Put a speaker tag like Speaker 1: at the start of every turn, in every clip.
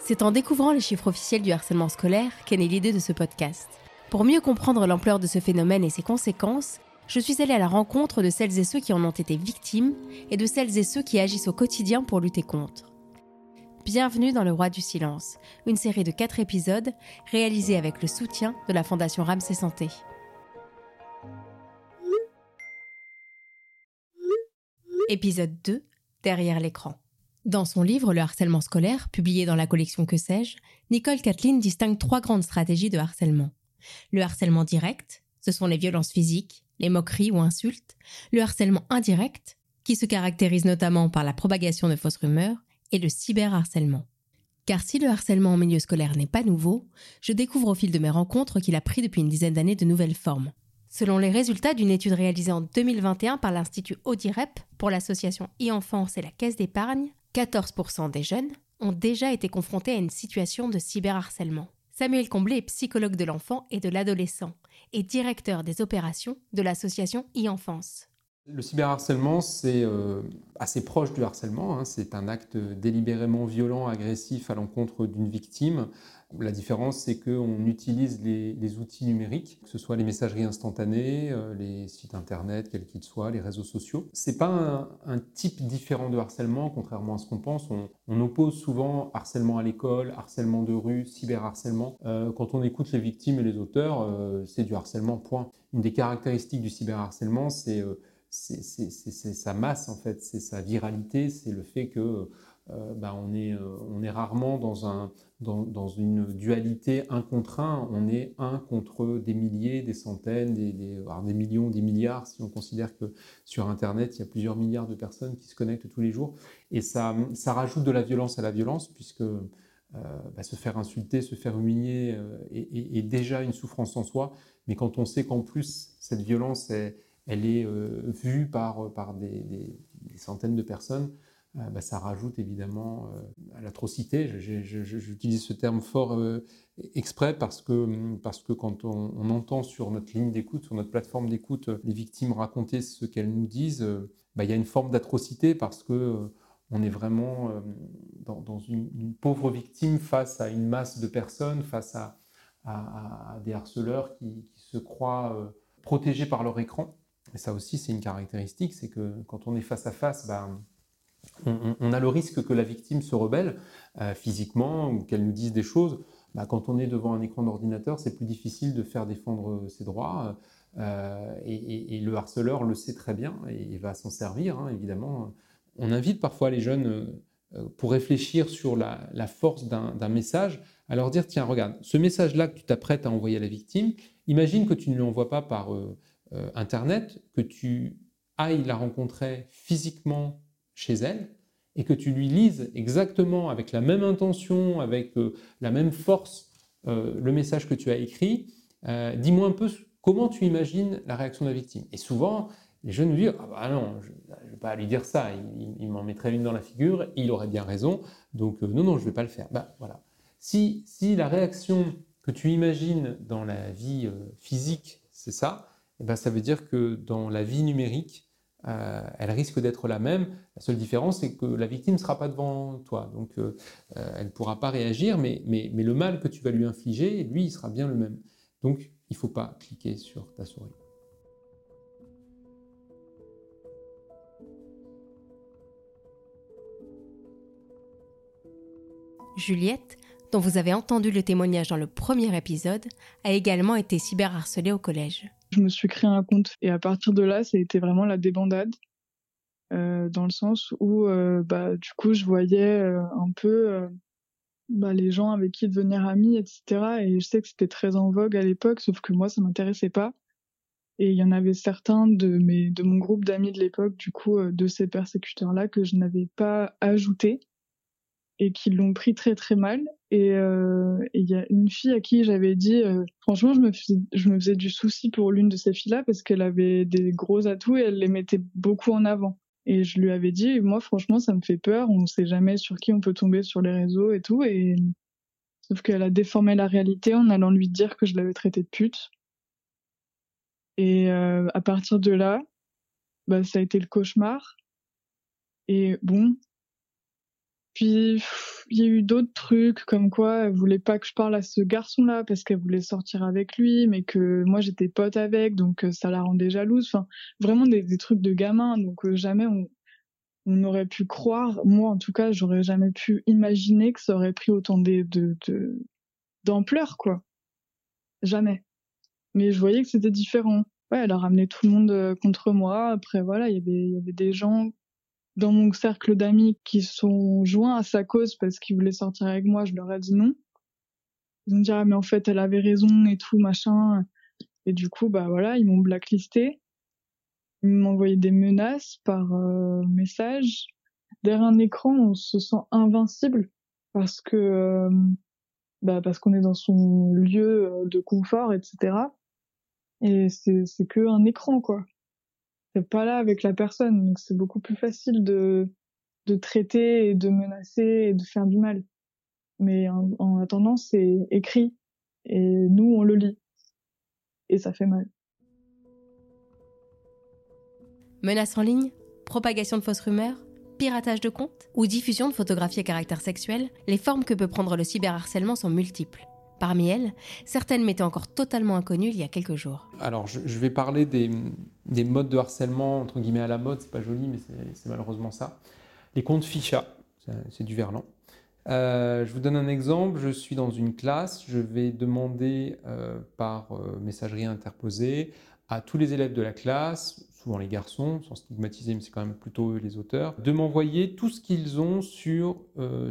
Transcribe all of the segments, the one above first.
Speaker 1: C'est en découvrant les chiffres officiels du harcèlement scolaire qu'est née l'idée de ce podcast. Pour mieux comprendre l'ampleur de ce phénomène et ses conséquences, je suis allée à la rencontre de celles et ceux qui en ont été victimes et de celles et ceux qui agissent au quotidien pour lutter contre. Bienvenue dans Le Roi du Silence, une série de quatre épisodes réalisée avec le soutien de la Fondation Ramsey Santé. Épisode 2 Derrière l'écran. Dans son livre Le harcèlement scolaire, publié dans la collection Que sais-je, Nicole Kathleen distingue trois grandes stratégies de harcèlement. Le harcèlement direct, ce sont les violences physiques, les moqueries ou insultes. Le harcèlement indirect, qui se caractérise notamment par la propagation de fausses rumeurs, et le cyberharcèlement. Car si le harcèlement en milieu scolaire n'est pas nouveau, je découvre au fil de mes rencontres qu'il a pris depuis une dizaine d'années de nouvelles formes. Selon les résultats d'une étude réalisée en 2021 par l'Institut Audirep pour l'association e-enfance et la Caisse d'épargne, 14% des jeunes ont déjà été confrontés à une situation de cyberharcèlement. Samuel Comblé est psychologue de l'enfant et de l'adolescent et directeur des opérations de l'association e-enfance.
Speaker 2: Le cyberharcèlement, c'est euh, assez proche du harcèlement. Hein. C'est un acte délibérément violent, agressif à l'encontre d'une victime la différence, c'est qu'on utilise les, outils numériques, que ce soit les messageries instantanées, euh, les sites internet, quels qu'ils soient, les réseaux sociaux. C'est pas un, type différent de harcèlement, contrairement à ce qu'on pense. On, oppose souvent harcèlement à l'école, harcèlement de rue, cyberharcèlement. Euh, quand on écoute les victimes et les auteurs, c'est du harcèlement, point. Une des caractéristiques du cyberharcèlement, c'est sa masse, en fait, c'est sa viralité, c'est le fait que bah, on, est, on est rarement dans un dans, une dualité un contre un. On est un contre des milliers, des centaines, des, des, millions, des milliards, si on considère que sur Internet, il y a plusieurs milliards de personnes qui se connectent tous les jours. Et ça, ça rajoute de la violence à la violence, puisque euh, bah, se faire insulter, se faire humilier euh, est, déjà une souffrance en soi. Mais quand on sait qu'en plus, cette violence, elle est euh, vue par, par des, centaines de personnes, euh, bah, ça rajoute évidemment euh, à l'atrocité. J'utilise ce terme fort euh, exprès parce que, parce que quand on, entend sur notre ligne d'écoute, sur notre plateforme d'écoute, les victimes raconter ce qu'elles nous disent, bah, il y a une forme d'atrocité parce que on est vraiment dans, une, pauvre victime face à une masse de personnes, face à, des harceleurs qui, se croient protégés par leur écran. Et ça aussi, c'est une caractéristique, c'est que quand on est face à face, bah, on, a le risque que la victime se rebelle euh, physiquement ou qu'elle nous dise des choses. Bah, quand on est devant un écran d'ordinateur, c'est plus difficile de faire défendre ses droits. Euh, et, le harceleur le sait très bien et, va s'en servir, hein, évidemment. On invite parfois les jeunes, euh, pour réfléchir sur la, force d'un message, à leur dire, tiens, regarde, ce message-là que tu t'apprêtes à envoyer à la victime, imagine que tu ne lui envoies pas par Internet, que tu ailles la rencontrer physiquement chez elle et que tu lui lises exactement avec la même intention, avec euh, la même force euh, le message que tu as écrit, euh, dis-moi un peu comment tu imagines la réaction de la victime. Et souvent, les jeunes disent Ah bah non, je ne vais pas lui dire ça, il, m'en mettrait une dans la figure, il aurait bien raison, donc non, non, je ne vais pas le faire. Bah, voilà. Si, si la réaction que tu imagines dans la vie physique, c'est ça, eh ben, ça veut dire que dans la vie numérique, euh, elle risque d'être la même. La seule différence, c'est que la victime ne sera pas devant toi. Donc, euh, euh, elle ne pourra pas réagir, mais, mais, mais, le mal que tu vas lui infliger, lui, il sera bien le même. Donc, il ne faut pas cliquer sur ta souris.
Speaker 1: Juliette, dont vous avez entendu le témoignage dans le premier épisode, a également été cyberharcelée au collège
Speaker 3: je me suis créé un compte et à partir de là, ça a été vraiment la débandade. Euh, dans le sens où euh, bah, du coup je voyais euh, un peu bah, les gens avec qui devenir amis, etc. Et je sais que c'était très en vogue à l'époque, sauf que moi ça m'intéressait pas. Et il y en avait certains de de mon groupe d'amis de l'époque, du coup, de ces persécuteurs-là que je n'avais pas ajouté et qui l'ont pris très très mal. Et euh, il y a une fille à qui j'avais dit, euh, franchement, je me, faisais, je me faisais du souci pour l'une de ces filles-là parce qu'elle avait des gros atouts et elle les mettait beaucoup en avant. Et je lui avais dit, moi, franchement, ça me fait peur. On ne sait jamais sur qui on peut tomber sur les réseaux et tout. Et sauf qu'elle a déformé la réalité en allant lui dire que je l'avais traité de pute. Et euh, à partir de là, bah, ça a été le cauchemar. Et bon, Puis il y a eu d'autres trucs comme quoi elle voulait pas que je parle à ce garçon-là parce qu'elle voulait sortir avec lui, mais que moi j'étais pote avec, donc euh, ça la rendait jalouse. Enfin, vraiment des, trucs de gamin. Donc euh, jamais on, on aurait pu croire, moi en tout cas, j'aurais jamais pu imaginer que ça aurait pris autant d'ampleur quoi. Jamais. Mais je voyais que c'était différent. Ouais, elle a ramené tout le monde euh, contre moi. Après voilà, il y avait des gens dans mon cercle d'amis qui sont joints à sa cause parce qu'ils voulaient sortir avec moi, je leur ai dit non. Ils ont dit ah mais en fait elle avait raison et tout machin. Et du coup bah voilà ils m'ont blacklisté. Ils m'ont envoyé des menaces par euh, message. Derrière un écran on se sent invincible parce que euh, bah parce qu'on est dans son lieu euh, de confort etc. Et c'est c'est que un écran quoi pas là avec la personne. Donc c'est beaucoup plus facile de, traiter et de menacer et de faire du mal. Mais en, en attendant, c'est écrit et nous, on le lit. Et ça fait mal.
Speaker 1: Menaces en ligne, propagation de fausses rumeurs, piratage de comptes ou diffusion de photographies à caractère sexuel, les formes que peut prendre le cyberharcèlement sont multiples. Parmi elles, certaines m'étaient encore totalement inconnues il y a quelques jours.
Speaker 2: Alors, je, vais parler des, modes de harcèlement, entre guillemets, à la mode. C'est pas joli, mais c'est malheureusement ça. Les comptes ficha, c'est du verlan. Euh, je vous donne un exemple. Je suis dans une classe. Je vais demander euh, par euh, messagerie interposée à tous les élèves de la classe, souvent les garçons, sans stigmatiser, mais c'est quand même plutôt eux les auteurs, de m'envoyer tout ce qu'ils ont sur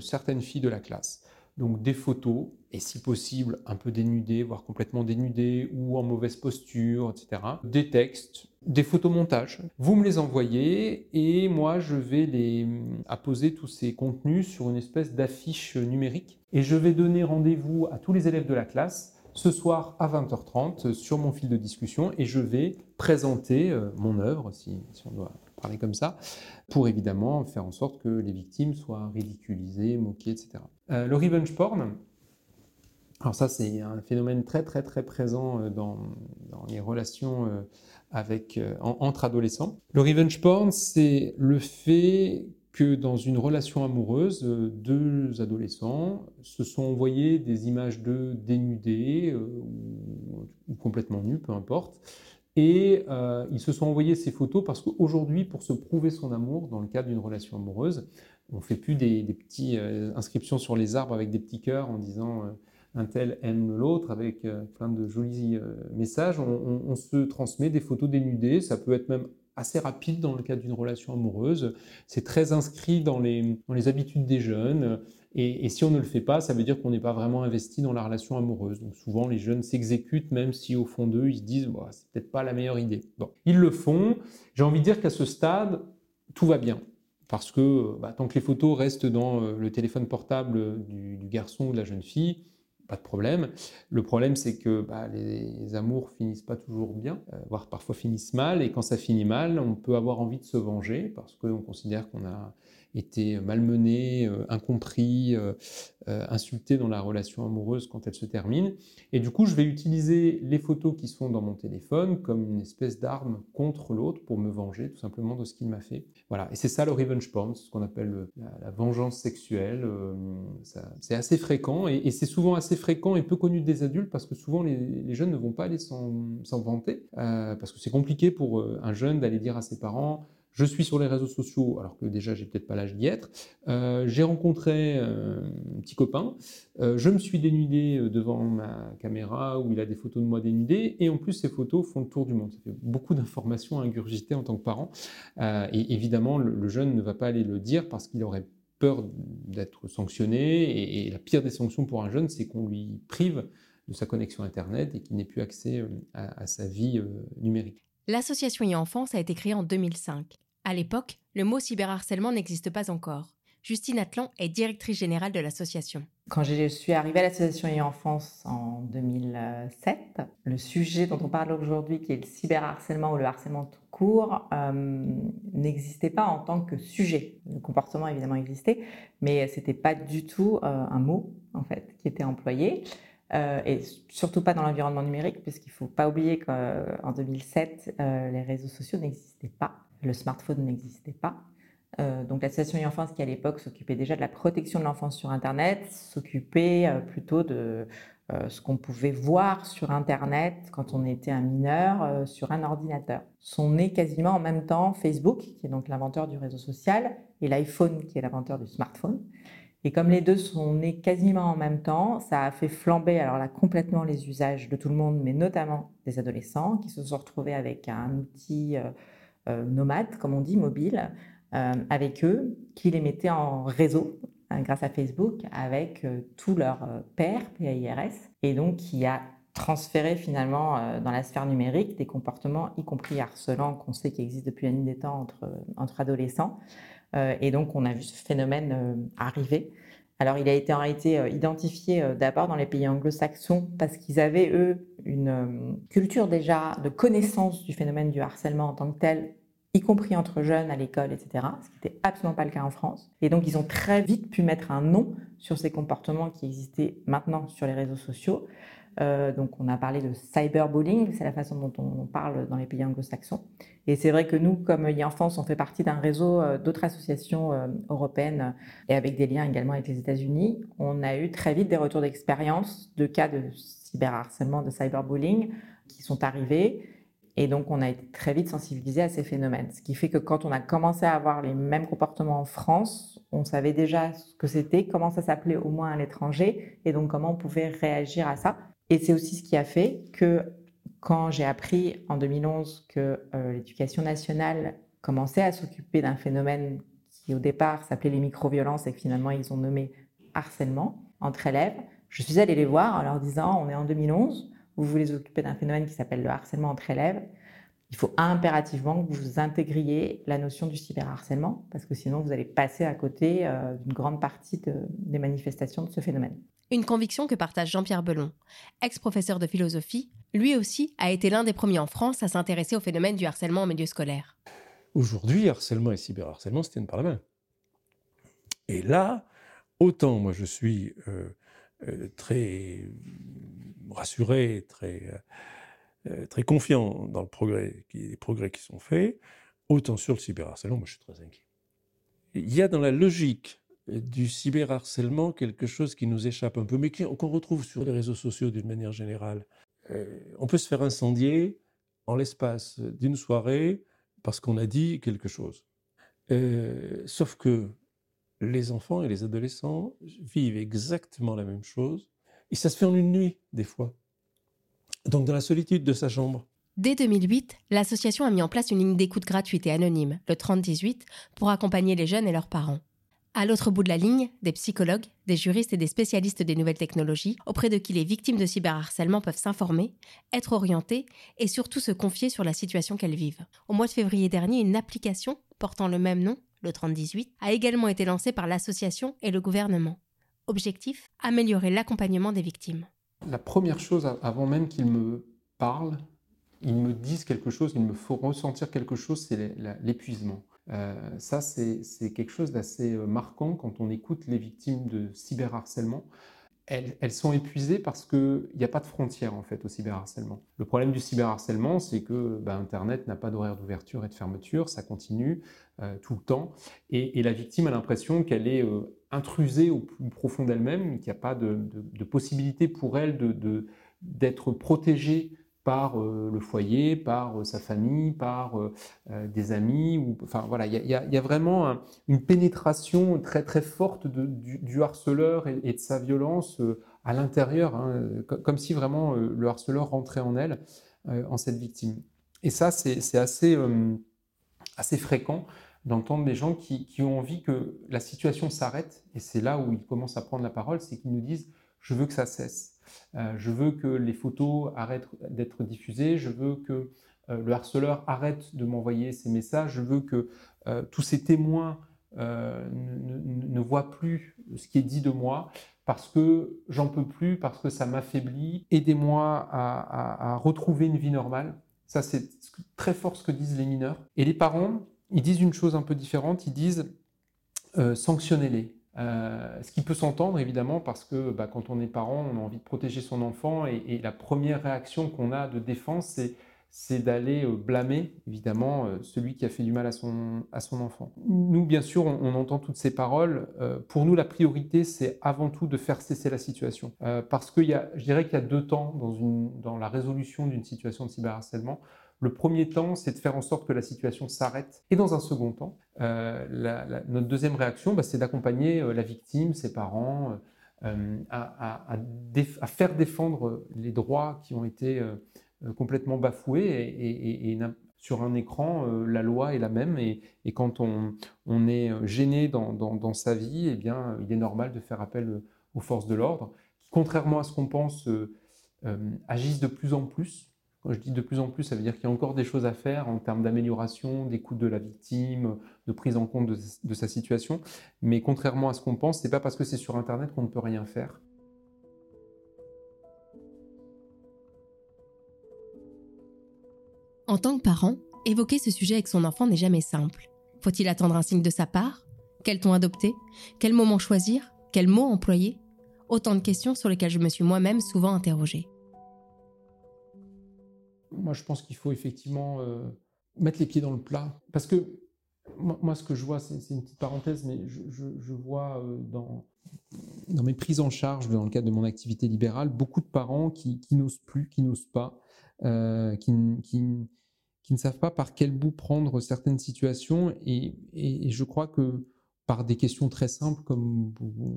Speaker 2: certaines filles de la classe. Donc des photos, et si possible un peu dénudées, voire complètement dénudées, ou en mauvaise posture, etc. Des textes, des photomontages. Vous me les envoyez et moi je vais les apposer tous ces contenus sur une espèce d'affiche numérique. Et je vais donner rendez-vous à tous les élèves de la classe ce soir à 20h30 sur mon fil de discussion et je vais présenter euh, mon œuvre, si, si on doit parler comme ça, pour évidemment faire en sorte que les victimes soient ridiculisées, moquées, etc. Euh, le revenge porn, alors ça c'est un phénomène très très très présent euh, dans, les relations euh, entre adolescents. Le revenge porn, c'est le fait que dans une relation amoureuse, deux adolescents se sont envoyés des images de dénudés ou complètement nus, peu importe, et euh, ils se sont envoyés ces photos parce qu'aujourd'hui, pour se prouver son amour dans le cadre d'une relation amoureuse, on ne fait plus des, des petites euh, inscriptions sur les arbres avec des petits cœurs en disant euh, un tel aime l'autre avec plein de jolis messages. On, on, se transmet des photos dénudées. Ça peut être même assez rapide dans le cadre d'une relation amoureuse. C'est très inscrit dans les, dans les habitudes des jeunes. Et, si on ne le fait pas, ça veut dire qu'on n'est pas vraiment investi dans la relation amoureuse. Donc souvent, les jeunes s'exécutent, même si au fond d'eux, ils se disent bah, c'est peut-être pas la meilleure idée. Bon. Ils le font. J'ai envie de dire qu'à ce stade, tout va bien. Parce que bah, tant que les photos restent dans euh, le téléphone portable du, garçon ou de la jeune fille, pas de problème. Le problème, c'est que bah, les, amours finissent pas toujours bien, euh, voire parfois finissent mal. Et quand ça finit mal, on peut avoir envie de se venger parce qu'on considère qu'on a été malmené, euh, incompris, euh, euh, insulté dans la relation amoureuse quand elle se termine. Et du coup, je vais utiliser les photos qui sont dans mon téléphone comme une espèce d'arme contre l'autre pour me venger tout simplement de ce qu'il m'a fait. Voilà, et c'est ça le revenge porn, ce qu'on appelle la, vengeance sexuelle. c'est assez fréquent et, c'est souvent assez fréquent et peu connu des adultes parce que souvent les, jeunes ne vont pas aller s'en vanter parce que c'est compliqué pour un jeune d'aller dire à ses parents je suis sur les réseaux sociaux, alors que déjà j'ai peut-être pas l'âge d'y être. Euh, j'ai rencontré euh, un petit copain. Euh, je me suis dénudé devant ma caméra où il a des photos de moi dénudé. Et en plus, ces photos font le tour du monde. Ça fait beaucoup d'informations à ingurgiter en tant que parent. et évidemment, le, jeune ne va pas aller le dire parce qu'il aurait peur d'être sanctionné. Et, la pire des sanctions pour un jeune, c'est qu'on lui prive de sa connexion Internet et qu'il n'ait plus accès à, sa vie numérique.
Speaker 1: L'association e-enfance a été créée en 2005. À l'époque, le mot cyberharcèlement n'existe pas encore. Justine Atlan est directrice générale de l'association.
Speaker 4: Quand je suis arrivée à l'association e-enfance en 2007, le sujet dont on parle aujourd'hui, qui est le cyberharcèlement ou le harcèlement tout court, euh, n'existait pas en tant que sujet. Le comportement évidemment existait, mais c'était pas du tout euh, un mot en fait qui était employé. Euh, et surtout pas dans l'environnement numérique, puisqu'il ne faut pas oublier qu'en 2007, euh, les réseaux sociaux n'existaient pas, le smartphone n'existait pas. Euh, donc l'association e-enfance qui à l'époque s'occupait déjà de la protection de l'enfance sur Internet, s'occupait euh, plutôt de euh, ce qu'on pouvait voir sur Internet quand on était un mineur sur un ordinateur. Sont nés quasiment en même temps Facebook, qui est donc l'inventeur du réseau social, et l'iPhone, qui est l'inventeur du smartphone. Et comme les deux sont nés quasiment en même temps, ça a fait flamber alors complètement les usages de tout le monde, mais notamment des adolescents qui se sont retrouvés avec un outil nomade, comme on dit, mobile, euh, avec eux, qui les mettaient en réseau hein, grâce à Facebook avec euh, tous leurs euh, pairs, PAIRS, et donc qui a transféré finalement dans la sphère numérique des comportements, y compris harcelants, qu'on sait qui existent depuis la nuit des temps entre, entre adolescents. et donc on a vu ce phénomène arriver. Alors il a été réalité identifié d'abord dans les pays anglo-saxons parce qu'ils avaient, eux, une culture déjà de connaissance du phénomène du harcèlement en tant que tel y compris entre jeunes à l'école, etc., ce qui n'était absolument pas le cas en France. Et donc, ils ont très vite pu mettre un nom sur ces comportements qui existaient maintenant sur les réseaux sociaux. Euh, donc, on a parlé de cyberbullying, c'est la façon dont on parle dans les pays anglo-saxons. Et c'est vrai que nous, comme e-enfance, on fait partie d'un réseau euh, d'autres associations euh, européennes et avec des liens également avec les États-Unis. On a eu très vite des retours d'expérience de cas de cyberharcèlement, de cyberbullying qui sont arrivés et donc, on a été très vite sensibilisé à ces phénomènes. Ce qui fait que quand on a commencé à avoir les mêmes comportements en France, on savait déjà ce que c'était, comment ça s'appelait au moins à l'étranger, et donc comment on pouvait réagir à ça. Et c'est aussi ce qui a fait que quand j'ai appris en 2011 que euh, l'éducation nationale commençait à s'occuper d'un phénomène qui au départ s'appelait les micro-violences et que finalement ils ont nommé harcèlement entre élèves, je suis allée les voir en leur disant on est en 2011, vous voulez occuper d'un phénomène qui s'appelle le harcèlement entre élèves, il faut impérativement que vous intégriez la notion du cyberharcèlement, parce que sinon vous allez passer à côté euh, d'une grande partie des manifestations de ce phénomène.
Speaker 1: Une conviction que partage Jean-Pierre Belon, ex-professeur de philosophie, lui aussi a été l'un des premiers en France à s'intéresser au phénomène du harcèlement en milieu scolaire.
Speaker 5: Aujourd'hui, harcèlement et cyberharcèlement se tiennent par la main. Et là, autant moi je suis euh, euh, très rassuré, très, euh, très confiant dans le les progrès qui sont faits, autant sur le cyberharcèlement, moi je suis très inquiet. Il y a dans la logique du cyberharcèlement quelque chose qui nous échappe un peu, mais qu'on retrouve sur les réseaux sociaux d'une manière générale. Euh, on peut se faire incendier en l'espace d'une soirée parce qu'on a dit quelque chose. sauf que les enfants et les adolescents vivent exactement la même chose et ça se fait en une nuit, des fois. Donc dans la solitude de sa chambre.
Speaker 1: Dès 2008, l'association a mis en place une ligne d'écoute gratuite et anonyme, le 3018, pour accompagner les jeunes et leurs parents. À l'autre bout de la ligne, des psychologues, des juristes et des spécialistes des nouvelles technologies, auprès de qui les victimes de cyberharcèlement peuvent s'informer, être orientées et surtout se confier sur la situation qu'elles vivent. Au mois de février dernier, une application portant le même nom, le 3018, a également été lancée par l'association et le gouvernement. Objectif améliorer l'accompagnement des victimes.
Speaker 2: La première chose, avant même qu'ils me parlent, ils me disent quelque chose, il me faut ressentir quelque chose, c'est l'épuisement. Euh, ça, c'est quelque chose d'assez euh, marquant quand on écoute les victimes de cyberharcèlement. Elles, sont épuisées parce qu'il n'y a pas de frontière en fait au cyberharcèlement. Le problème du cyberharcèlement, c'est que bah, Internet n'a pas d'horaire d'ouverture et de fermeture, ça continue euh, tout le temps, et, la victime a l'impression qu'elle est intrusée au plus profond d'elle-même, qu'il n'y a pas de, possibilité pour elle d'être protégée par euh, le foyer, par euh, sa famille, par euh, des amis. Ou, enfin voilà, il y, a vraiment une pénétration très très forte du, harceleur et, de sa violence à l'intérieur, hein, comme si vraiment le harceleur rentrait en elle, en cette victime. Et ça, c'est assez, assez fréquent d'entendre des gens qui, ont envie que la situation s'arrête, et c'est là où ils commencent à prendre la parole, c'est qu'ils nous disent je veux que ça cesse, je veux que les photos arrêtent d'être diffusées, je veux que euh, le harceleur arrête de m'envoyer ces messages, je veux que euh, tous ces témoins ne, voient plus ce qui est dit de moi, parce que j'en peux plus, parce que ça m'affaiblit, aidez-moi à, à retrouver une vie normale. Ça, c'est très fort ce que disent les mineurs. Et les parents, ils disent une chose un peu différente, ils disent euh, sanctionnez-les. Euh, ce qui peut s'entendre évidemment parce que bah, quand on est parent, on a envie de protéger son enfant et, la première réaction qu'on a de défense, c'est d'aller euh, blâmer, évidemment, euh, celui qui a fait du mal à son, enfant. Nous, bien sûr, on, entend toutes ces paroles. Pour nous, la priorité, c'est avant tout de faire cesser la situation. parce que je dirais qu'il y a deux temps dans la résolution d'une situation de cyberharcèlement. Le premier temps, c'est de faire en sorte que la situation s'arrête. Et dans un second temps, notre deuxième réaction, bah, c'est d'accompagner la victime, ses parents, à, à, faire défendre les droits qui ont été euh, complètement bafoué et, sur un écran, euh, la loi est la même et, quand on, est gêné dans, sa vie, eh bien, il est normal de faire appel aux forces de l'ordre, qui, contrairement à ce qu'on pense, euh, agissent de plus en plus. Quand je dis de plus en plus, ça veut dire qu'il y a encore des choses à faire en termes d'amélioration, d'écoute de la victime, de prise en compte de, sa situation. Mais contrairement à ce qu'on pense, c'est pas parce que c'est sur Internet qu'on ne peut rien faire.
Speaker 1: En tant que parent, évoquer ce sujet avec son enfant n'est jamais simple. Faut-il attendre un signe de sa part? Quel ton adopter? Quel moment choisir? Quel mot employer? Autant de questions sur lesquelles je me suis moi-même souvent interrogée.
Speaker 2: Moi, je pense qu'il faut effectivement euh, mettre les pieds dans le plat. Parce que moi, ce que je vois, c'est une petite parenthèse, mais je, vois euh, dans, dans mes prises en charge, dans le cadre de mon activité libérale, beaucoup de parents qui, n'osent plus, qui n'osent pas, euh, qui, qui, ne savent pas par quel bout prendre certaines situations. Et, je crois que par des questions très simples, comme,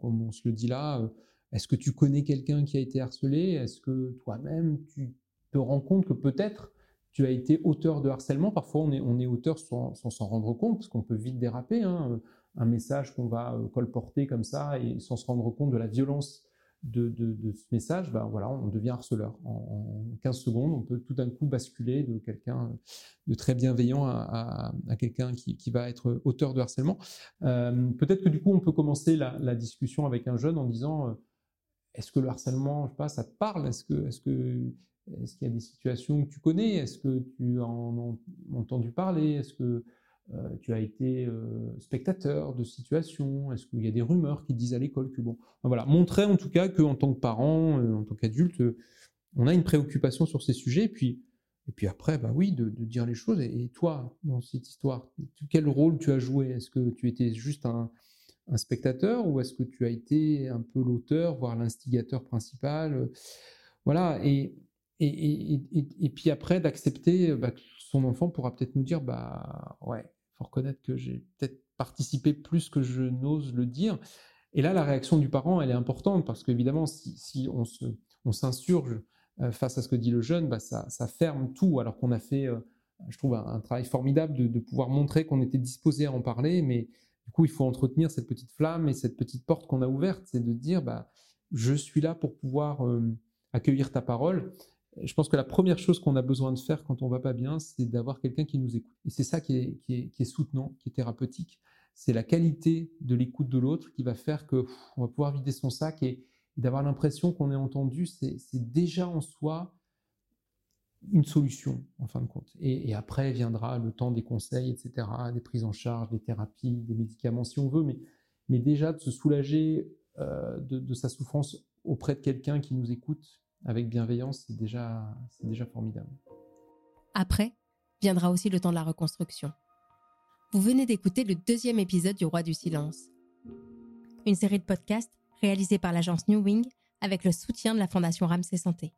Speaker 2: comme on se le dit là, est-ce que tu connais quelqu'un qui a été harcelé? Est-ce que toi-même, tu te rends compte que peut-être tu as été auteur de harcèlement Parfois, on est, on est auteur sans s'en rendre compte, parce qu'on peut vite déraper. Hein, un message qu'on va euh, colporter comme ça et sans se rendre compte de la violence de, ce message, ben voilà, on devient harceleur. En, 15 secondes, on peut tout d'un coup basculer de quelqu'un de très bienveillant à, quelqu'un qui, va être auteur de harcèlement. Euh, peut-être que du coup, on peut commencer la, discussion avec un jeune en disant euh, est-ce que le harcèlement, je sais pas, ça te parle? Est-ce que, est-ce que, est-ce qu'il y a des situations que tu connais? Est-ce que tu en as entendu parler? Est-ce que euh, tu as été euh, spectateur de situations? Est-ce qu'il y a des rumeurs qui disent à l'école que bon, voilà, montrer en tout cas qu'en tant que parent, euh, en tant qu'adulte, on a une préoccupation sur ces sujets. Et puis, et puis après, bah oui, de, dire les choses. Et, toi, dans cette histoire, quel rôle tu as joué? Est-ce que tu étais juste un, spectateur ou est-ce que tu as été un peu l'auteur, voire l'instigateur principal? Voilà. Et, et, puis après, d'accepter bah, que son enfant pourra peut-être nous dire, bah ouais, faut reconnaître que j'ai peut-être participé plus que je n'ose le dire. Et là, la réaction du parent, elle est importante parce qu'évidemment, si, si on, s'insurge euh, face à ce que dit le jeune, bah, ça, ferme tout, alors qu'on a fait, euh, je trouve, un, travail formidable de, de, pouvoir montrer qu'on était disposé à en parler, mais du coup, il faut entretenir cette petite flamme et cette petite porte qu'on a ouverte, c'est de dire, bah, je suis là pour pouvoir euh, accueillir ta parole je pense que la première chose qu'on a besoin de faire quand on va pas bien, c'est d'avoir quelqu'un qui nous écoute. Et c'est ça qui est, soutenant, qui est thérapeutique. C'est la qualité de l'écoute de l'autre qui va faire que on va pouvoir vider son sac et, d'avoir l'impression qu'on est entendu. C'est déjà en soi une solution, en fin de compte. Et, après viendra le temps des conseils, etc., des prises en charge, des thérapies, des médicaments si on veut, mais, déjà de se soulager euh, de sa souffrance auprès de quelqu'un qui nous écoute, avec bienveillance, c'est déjà, formidable.
Speaker 1: Après, viendra aussi le temps de la reconstruction. Vous venez d'écouter le deuxième épisode du Roi du Silence, une série de podcasts réalisée par l'agence New Wing avec le soutien de la Fondation Ramsey Santé.